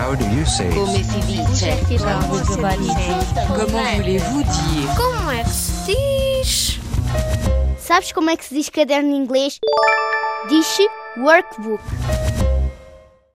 How do you say Come si dice? Como voulez-vous dire Como é que se diz? Sabes como é que se diz caderno é em inglês? Diz-se workbook.